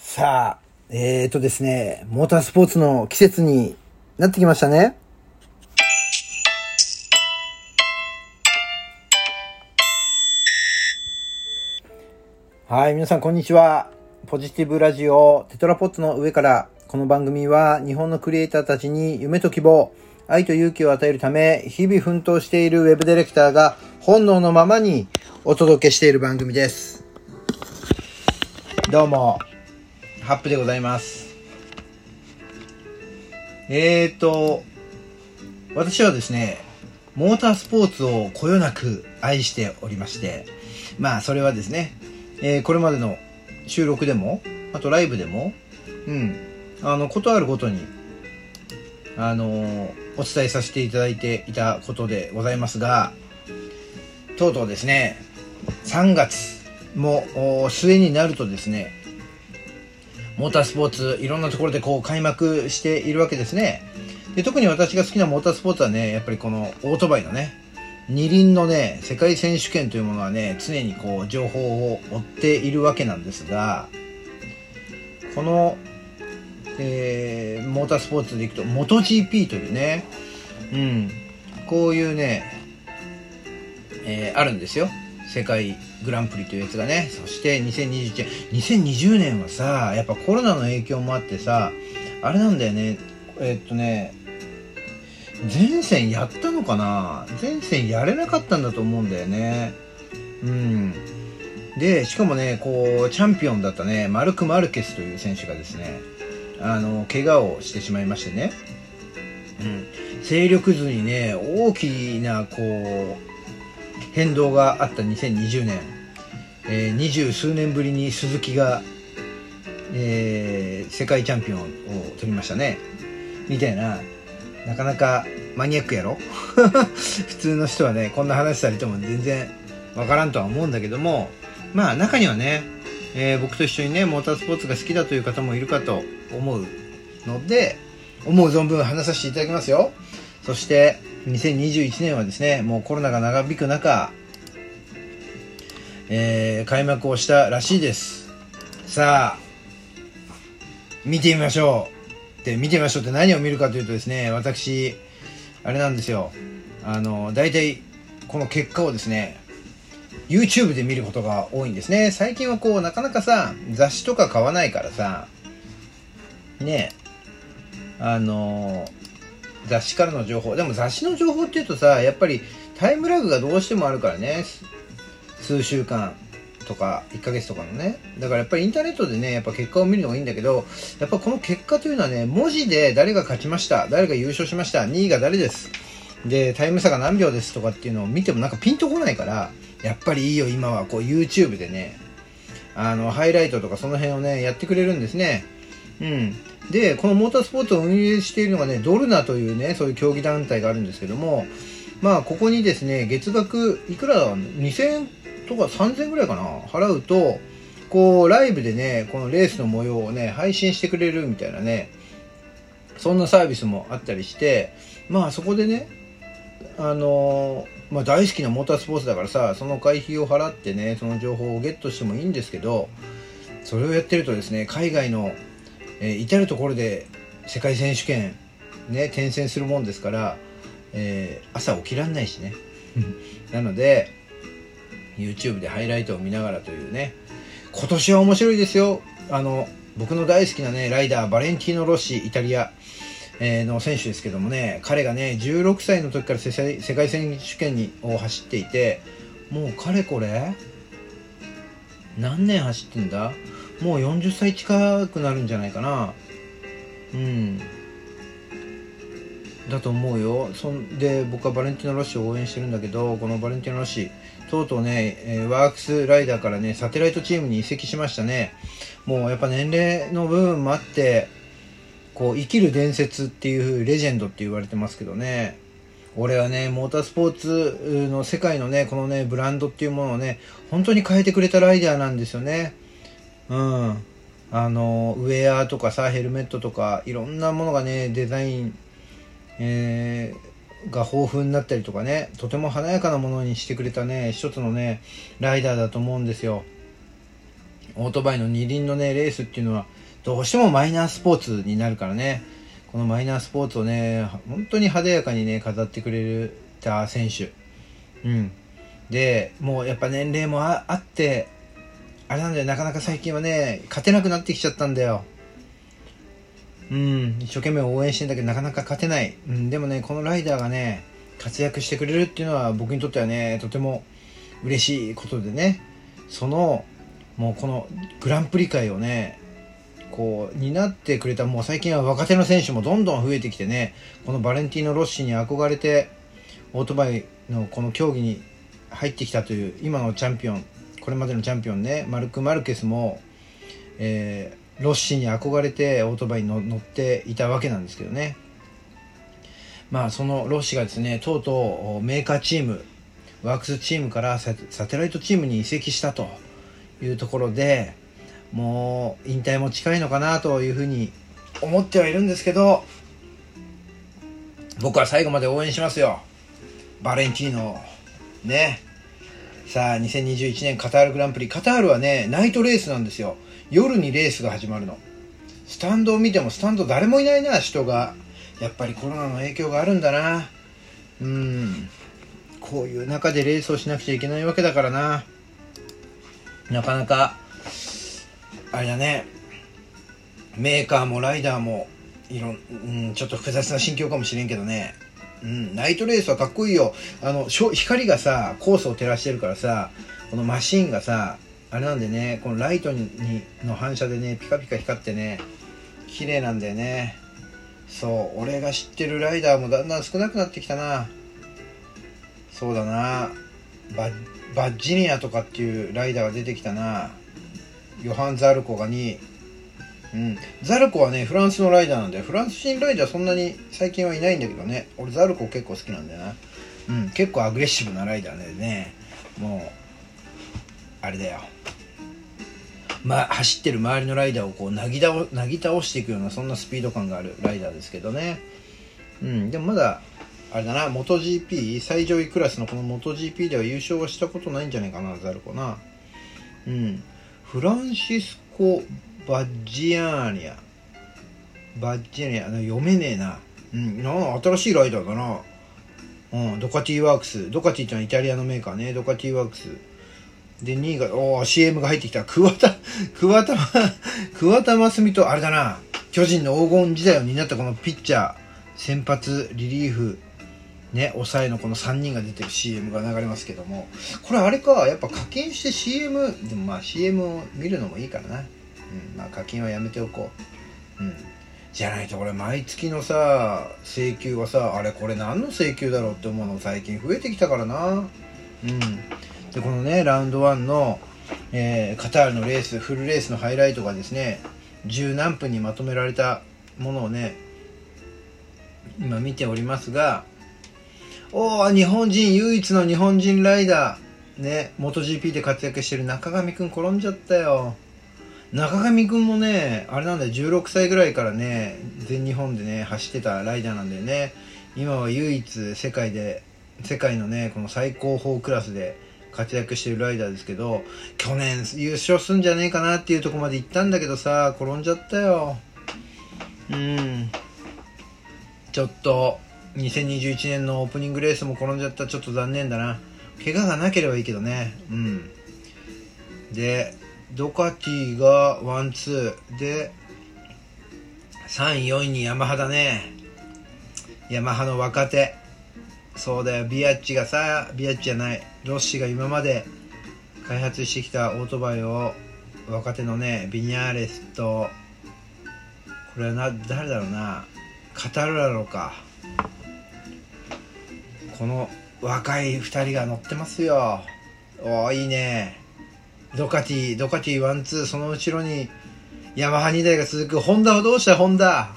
さあ、えーとですね、モータースポーツの季節になってきましたね。はい、皆さんこんにちは。ポジティブラジオテトラポットの上から、この番組は日本のクリエイターたちに夢と希望、愛と勇気を与えるため、日々奮闘しているウェブディレクターが本能のままにお届けしている番組です。どうも、ハップでございます。えーと、私はですね、モータースポーツをこよなく愛しておりまして、まあそれはですね、えーこれまでの収録でも、あとライブでも、うん、あの、ことあるごとに、あのーお伝えさせていただいていたことでございますが、とうとうですね、3月も末になるとですね、モータースポーツ、いろんなところでこう開幕しているわけですね。で特に私が好きなモータースポーツはね、やっぱりこのオートバイのね、二輪のね、世界選手権というものはね、常にこう情報を追っているわけなんですが、この、えーモータースポーツでいくと、MotoGP というね、うん、こういうね、えーあるんですよ。世界グランプリというやつがね。そして2021 2020年はさ、やっぱコロナの影響もあってさ、あれなんだよね、えっとね、前線やったのかな？前線やれなかったんだと思うんだよね。うん。で、しかもね、こう、チャンピオンだったね、マルク・マルケスという選手がですね、あの、怪我をしてしまいましてね、うん。勢力図にね、大きな、こう、変動があった2020年、えー二十数年ぶりに鈴木が、えー世界チャンピオンを取りましたね。みたいな、なかなかマニアックやろ？普通の人はね、こんな話されても全然わからんとは思うんだけども、まあ中にはね、えー僕と一緒にね、モータースポーツが好きだという方もいるかと思うので、思う存分話させていただきますよ。そして、2021年はですね、もうコロナが長引く中、えー開幕をしたらしいです。さあ、見てみましょう。で、見てみましょうって何を見るかというとですね、私、あれなんですよ。あの、大体、この結果をですね、YouTube で見ることが多いんですね。最近はこう、なかなかさ、雑誌とか買わないからさ、ねあの、雑誌からの情報。でも雑誌の情報っていうとさ、やっぱりタイムラグがどうしてもあるからね。数週間とか1ヶ月とかのね。だからやっぱりインターネットでね、やっぱ結果を見るのがいいんだけど、やっぱこの結果というのはね、文字で誰が勝ちました、誰が優勝しました、2位が誰です。で、タイム差が何秒ですとかっていうのを見てもなんかピンとこないから、やっぱりいいよ、今はこう YouTube でね、あの、ハイライトとかその辺をね、やってくれるんですね。うん。で、このモータースポーツを運営しているのがね、ドルナというね、そういう競技団体があるんですけども、まあ、ここにですね、月額、いくらだ ?2000 円とか3000円ぐらいかな払うと、こう、ライブでね、このレースの模様をね、配信してくれるみたいなね、そんなサービスもあったりして、まあ、そこでね、あのまあ、大好きなモータースポーツだからさ、その会費を払ってね、その情報をゲットしてもいいんですけど、それをやってるとですね、海外の、えー至る所で世界選手権、ね、転戦するもんですから、えー朝起きらんないしね。なので、YouTube でハイライトを見ながらというね、今年は面白いですよ。あの、僕の大好きなね、ライダー、バレンティーノ・ロッシ、イタリア、えーの選手ですけどもね、彼がね、16歳の時から世界世界選手権にを走っていて、もうかれこれ、何年走ってんだ？もう40歳近くなるんじゃないかな。うん。だと思うよ。そんで、僕はバレンティーノ・ロッシを応援してるんだけど、このバレンティーノ・ロッシ、とうとうね、えワークスライダーからね、サテライトチームに移籍しましたね。もうやっぱ年齢の部分もあって、こう、生きる伝説っていうレジェンドって言われてますけどね。俺はね、モータースポーツの世界のね、このね、ブランドっていうものをね、本当に変えてくれたライダーなんですよね。うん。あの、ウェアとかさ、ヘルメットとか、いろんなものがね、デザイン、えーが豊富になったりとかね、とても華やかなものにしてくれたね、一つのね、ライダーだと思うんですよ。オートバイの二輪のね、レースっていうのは、どうしてもマイナースポーツになるからね、このマイナースポーツをね、本当に派手やかにね、飾ってくれた選手。うん。で、もうやっぱ年齢もあって、あれなんだよ、なかなか最近はね、勝てなくなってきちゃったんだよ。うん、一生懸命応援してんだけど、なかなか勝てない。うん、でもね、このライダーがね、活躍してくれるっていうのは僕にとってはね、とても嬉しいことでね、その、もうこのグランプリ界をね、こう、担ってくれた、もう最近は若手の選手もどんどん増えてきてね、このバレンティーノ・ロッシに憧れて、オートバイのこの競技に入ってきたという、今のチャンピオン、これまでのチャンピオンね、マルク・マルケスも、えー、ロッシに憧れてオートバイに乗っていたわけなんですけどね。まあ、そのロッシがですね、とうとうメーカーチーム、ワークスチームからサテライトチームに移籍したというところで、もう引退も近いのかなというふうに思ってはいるんですけど、僕は最後まで応援しますよ。バレンティーノ。ね。さあ、2021年カタールグランプリ。カタールはね、ナイトレースなんですよ。夜にレースが始まるの。スタンドを見てもスタンド誰もいないな、人が。やっぱりコロナの影響があるんだな。うん。こういう中でレースをしなくちゃいけないわけだからな。なかなか、あれだね、メーカーもライダーも、いろん、うん、ちょっと複雑な心境かもしれんけどね。うん、ナイトレースはかっこいいよ。あの、光がさ、コースを照らしてるからさ、このマシンがさ、あれなんでね、このライトにの反射でね、ピカピカ光ってね、綺麗なんだよね。そう、俺が知ってるライダーもだんだん少なくなってきたな。そうだな。ババッジニアとかっていうライダーが出てきたな。ヨハン・ザルコが2位うん。ザルコはね、フランスのライダーなんで、フランス人ライダーそんなに最近はいないんだけどね。俺ザルコ結構好きなんだよな。うん、結構アグレッシブなライダーでね、もう、あれだよ。ま、走ってる周りのライダーをこうなぎ倒なぎ倒していくようなそんなスピード感があるライダーですけどね。うん、でもまだ、あれだな、元 GP、最上位クラスのこの元 GP では優勝はしたことないんじゃないかな、ザルコな。うん。フランシスコ・バッジアーニャ。バッジアーニャ、読めねえな。うん、な新しいライダーだな。うん、ドカティワークス。ドカティってのはイタリアのメーカーね。ドカティワークス。で、2位が、おー CM が入ってきた。桑田、桑田、桑田真澄と、あれだな。巨人の黄金時代を担ったこのピッチャー、先発、リリーフ、ね、抑えのこの3人が出てる CM が流れますけども、これあれか、やっぱ課金して CM、でもまあ CM を見るのもいいからな。うん、まあ課金はやめておこう。うん。じゃないとこれ毎月のさ、請求はさ、あれこれ何の請求だろうって思うの最近増えてきたからな。うん。で、このね、ラウンド1の、えー、カタールのレース、フルレースのハイライトがですね、十何分にまとめられたものをね、今見ておりますが、おお日本人、唯一の日本人ライダー。ね、MotoGP で活躍してる中上くん転んじゃったよ。中上くんもね、あれなんだよ、16歳ぐらいからね、全日本でね、走ってたライダーなんだよね。今は唯一世界で、世界のね、この最高峰クラスで活躍してるライダーですけど、去年優勝すんじゃねえかなっていうとこまで行ったんだけどさ、転んじゃったよ。うん。ちょっと、2021年のオープニングレースも転んじゃったちょっと残念だな怪我がなければいいけどねうんでドカティがワンツー。で3位4位にヤマハだね。ヤマハの若手。そうだよ。ビアッチがさビアッチじゃない。ロッシが今まで開発してきたオートバイを若手のねビニャーレスとこれはな誰だろうな。カタルラロか。この若い2人が乗ってますよ。おおいいね。ドカティドカティワンツーその後ろにヤマハ2台が続くホンダはどうした？ホンダ。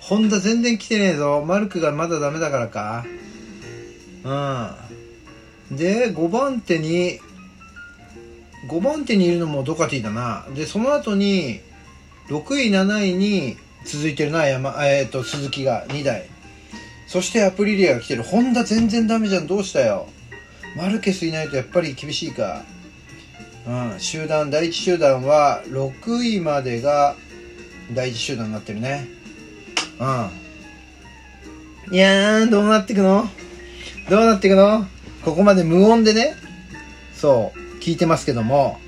ホンダ全然来てねえぞ。マルクがまだダメだからか。うん。で5番手に5番手にいるのもドカティだな。でその後に6位7位に続いてるな山、えーと鈴木が2台。そしてアプリリアが来てる。ホンダ全然ダメじゃん。どうしたよ？マルケスいないとやっぱり厳しいか。うん、集団、第一集団は6位までが第一集団になってるね。うん。いやー、どうなってくの？どうなってくの？ここまで無音でね、そう、聞いてますけども、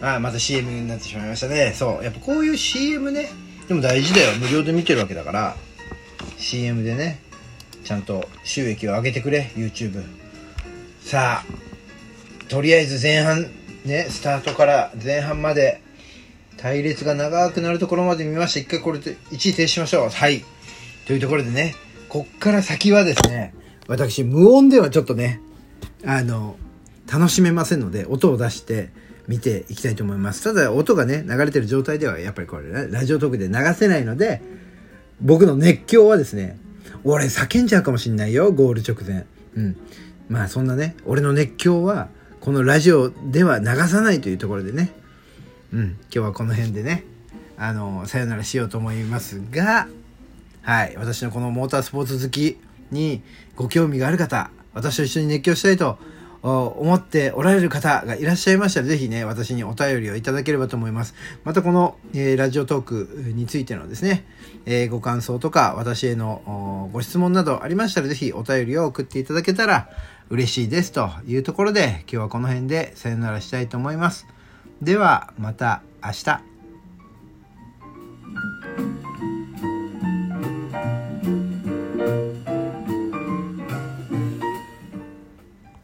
あまた CM になってしまいましたね。そう。やっぱこういう CM ね、でも大事だよ。無料で見てるわけだから、CM でね、ちゃんと収益を上げてくれ、YouTube。さあ、とりあえず前半、ね、スタートから前半まで、隊列が長くなるところまで見ました。一回これで一時停止しましょう。はい。というところでね、こっから先はですね、私、無音ではちょっとね、あの、楽しめませんので、音を出して見ていきたいと思います。ただ、音がね、流れてる状態では、やっぱりこれ、ラジオトークで流せないので、僕の熱狂はですね、俺叫んじゃうかもしんないよ、ゴール直前。うん。まあ、そんなね、俺の熱狂は、このラジオでは流さないというところでね、うん、今日はこの辺でね、あの、さよならしようと思いますが、はい、私のこのモータースポーツ好きにご興味がある方、私と一緒に熱狂したいと思っておられる方がいらっしゃいましたら、ぜひね、私にお便りをいただければと思います。またこの、えー、ラジオトークについてのですね、えー、ご感想とか、私へのご質問などありましたら、ぜひお便りを送っていただけたら嬉しいですというところで、今日はこの辺でさよならしたいと思います。では、また明日。